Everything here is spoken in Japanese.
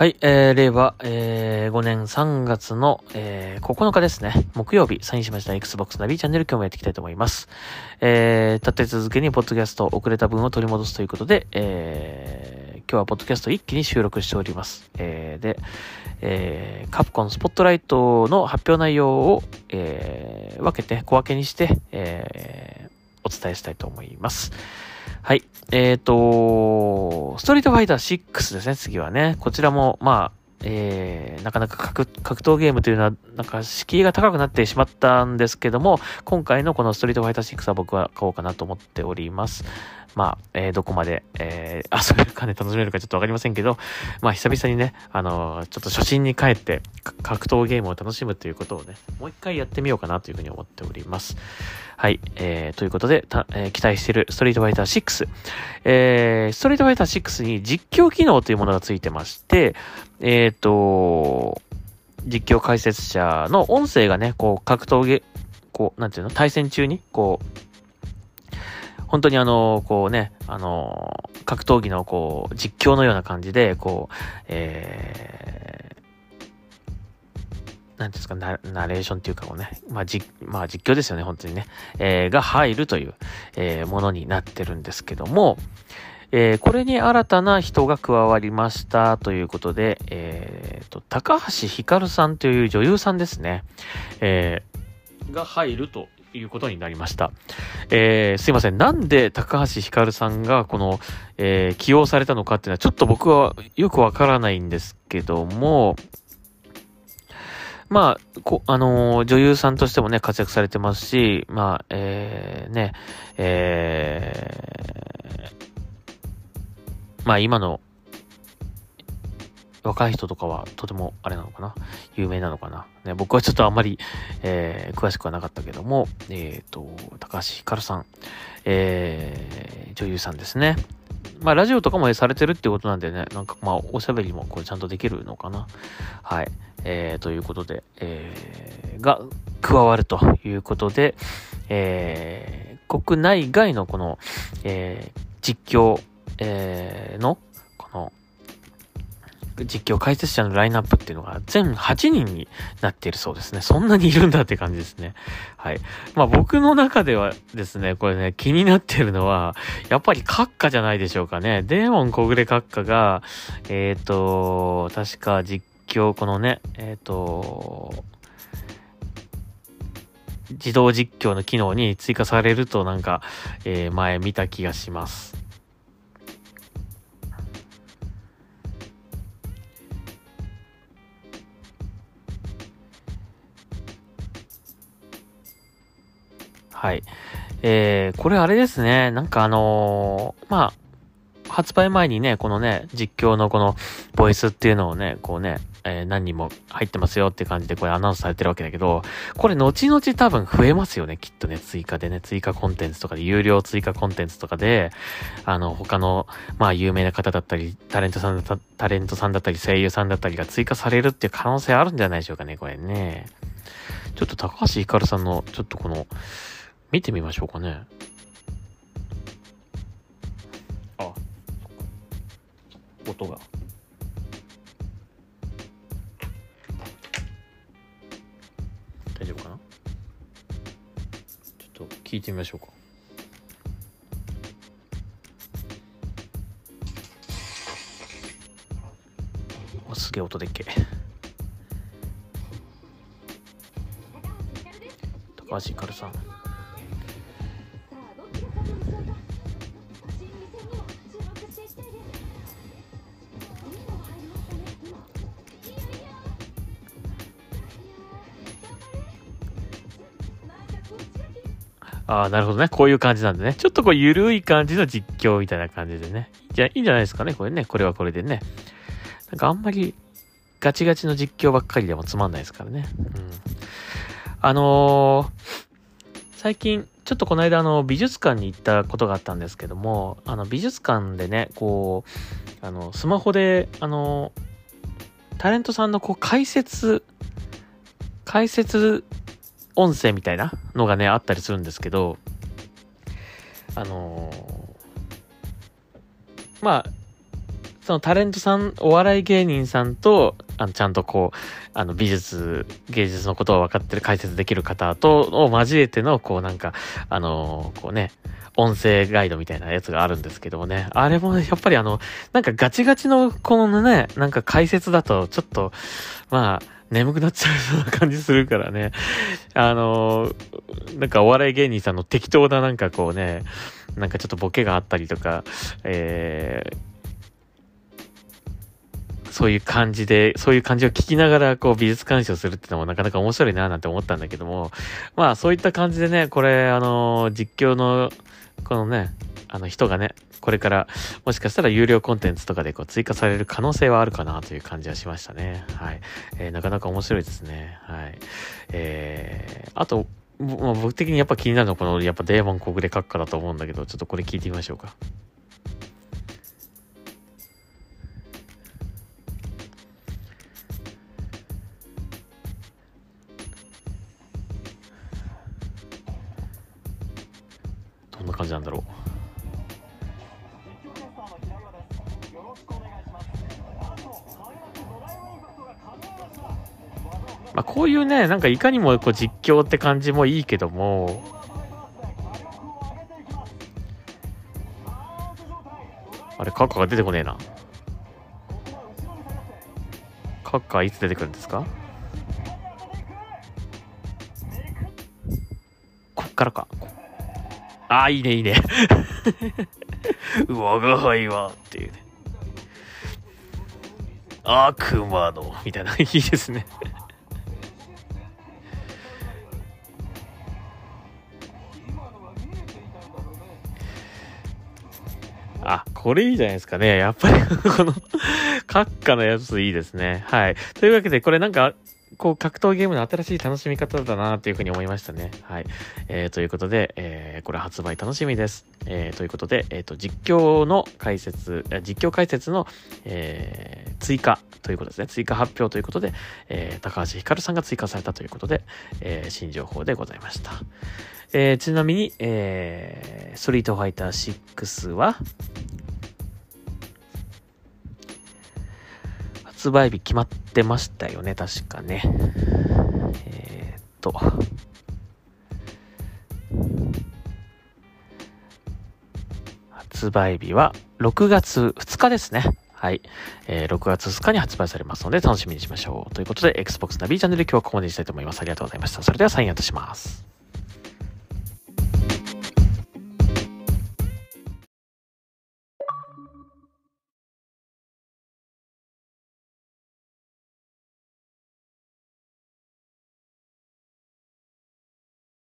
はい、えー、令和、えー、5年3月の、えー、9日ですね。木曜日、サインしました Xbox ナビチャンネル今日もやっていきたいと思います。えー、立て続けにポッドキャスト遅れた分を取り戻すということで、えー、今日はポッドキャスト一気に収録しております。えー、で、えー、カプコンスポットライトの発表内容を、えー、分けて、小分けにして、えー、お伝えしたいと思います。えっ、ー、と、ストリートファイター6ですね、次はね。こちらも、まあ、えー、なかなか格格闘ゲームというのは、なんか敷居が高くなってしまったんですけども、今回のこのストリートファイター6は僕は買おうかなと思っております。まあ、えー、どこまで、えー、遊べるかね、楽しめるかちょっとわかりませんけど、まあ、久々にね、あのー、ちょっと初心に帰って、格闘ゲームを楽しむということをね、もう一回やってみようかなというふうに思っております。はい、えー、ということで、たえー、期待しているストリートファイター6。えー、ストリートファイター6に実況機能というものがついてまして、えっ、ー、と、実況解説者の音声がね、こう、格闘ゲ、こう、なんていうの、対戦中に、こう、本当にあの、こうね、あの、格闘技のこう、実況のような感じで、こう、えー、なんですかナ、ナレーションっていうかこうね、まあ、じ、まあ、実況ですよね、本当にね、えー、が入るという、えー、ものになってるんですけども、えー、これに新たな人が加わりましたということで、えーと、高橋ひかるさんという女優さんですね、えー、が入るということになりました。えー、すいません。なんで高橋ひかるさんがこの、えー、起用されたのかっていうのはちょっと僕はよくわからないんですけども、まあ、こ、あのー、女優さんとしてもね、活躍されてますし、まあ、えー、ね、えまあ今の若い人とかはとてもあれなのかな？有名なのかな、ね、僕はちょっとあんまり、えー、詳しくはなかったけども、えっ、ー、と、高橋ひかるさん、えー、女優さんですね。まあラジオとかもされてるってことなんでね、なんかまあおしゃべりもこれちゃんとできるのかな？はい。えー、ということで、えー、が加わるということで、えー、国内外のこの、えー、実況、えー、の、実況解説者のラインナップっていうのが全8人になっているそうですね。そんなにいるんだって感じですね。はい。まあ僕の中ではですね、これね、気になってるのは、やっぱり閣下じゃないでしょうかね。デーモン小暮閣下が、えっ、ー、と、確か実況、このね、えっ、ー、と、自動実況の機能に追加されるとなんか、えー、前見た気がします。はい。えー、これあれですね。なんかあのー、まあ、発売前にね、このね、実況のこのボイスっていうのをね、こうね、えー、何人も入ってますよって感じでこれアナウンスされてるわけだけど、これ後々多分増えますよね、きっとね、追加でね、追加コンテンツとかで、有料追加コンテンツとかで、あの、他の、まあ、有名な方だったり、タレントさんだったタレントさんだったり、声優さんだったりが追加されるっていう可能性あるんじゃないでしょうかね、これね。ちょっと高橋ひかるさんの、ちょっとこの、見てみましょうかね。あ、音が。大丈夫かな？ちょっと聞いてみましょうか。すげえ音でっけ。高橋ひかるさん。ああ、なるほどね。こういう感じなんでね。ちょっとこう、ゆるい感じの実況みたいな感じでね。じゃあ、いいんじゃないですかね。これね。これはこれでね。なんかあんまり、ガチガチの実況ばっかりでもつまんないですからね。うん。あのー、最近、ちょっとこの間、あの、美術館に行ったことがあったんですけども、あの、美術館でね、こう、あの、スマホで、あの、タレントさんのこう、解説、解説音声みたいなのがね、あったりするんですけど、あのー、まあ、そのタレントさん、お笑い芸人さんと、あの、ちゃんとこう、あの、美術、芸術のことを分かってる解説できる方と、を交えての、こうなんか、あのこうね、音声ガイドみたいなやつがあるんですけどもね。あれも、ねやっぱりあの、なんかガチガチのこのね、なんか解説だと、ちょっと、まあ、眠くなっちゃうような感じするからね。あのなんかお笑い芸人さんの適当ななんかこうね、なんかちょっとボケがあったりとか、えー、そういう感じで、そういう感じを聞きながら、こう、美術鑑賞するってのもなかなか面白いな、なんて思ったんだけども、まあ、そういった感じでね、これ、あの実況の、このね、あの人がね、これからもしかしたら有料コンテンツとかでこう追加される可能性はあるかなという感じはしましたね。はい。えー、なかなか面白いですね。はい。えー、あと、まあ、僕的にやっぱ気になるのはこのやっぱデーモン小暮閣下だと思うんだけど、ちょっとこれ聞いてみましょうか。どんな感じなんだろう。まあ、こういうね、なんかいかにもこう実況って感じもいいけども、あれ、カッカが出てこねえな。カッカいつ出てくるんですか？こっからか。ああ、いいね、いいね。我が輩は、っていうね。悪魔の、みたいな、いいですね。これいいじゃないですかね。やっぱり この閣下のやついいですね。はい。というわけで、これなんか、こう、格闘ゲームの新しい楽しみ方だなというふうに思いましたね。はい。えー、ということで、えー、これ発売楽しみです。えー、ということで、えっ、ー、と、実況の解説、実況解説の、えー、追加ということですね。追加発表ということで、えー、高橋ひかるさんが追加されたということで、えー、新情報でございました。えー、ちなみに、えー、ストリートファイター6は、発売日決まってましたよね、確かね。えー、っと。発売日は6月2日ですね。はい。えー、6月2日に発売されますので楽しみにしましょう。ということで、Xbox ナビチャンネル今日はここまでにしたいと思います。ありがとうございました。それではサインアウトします。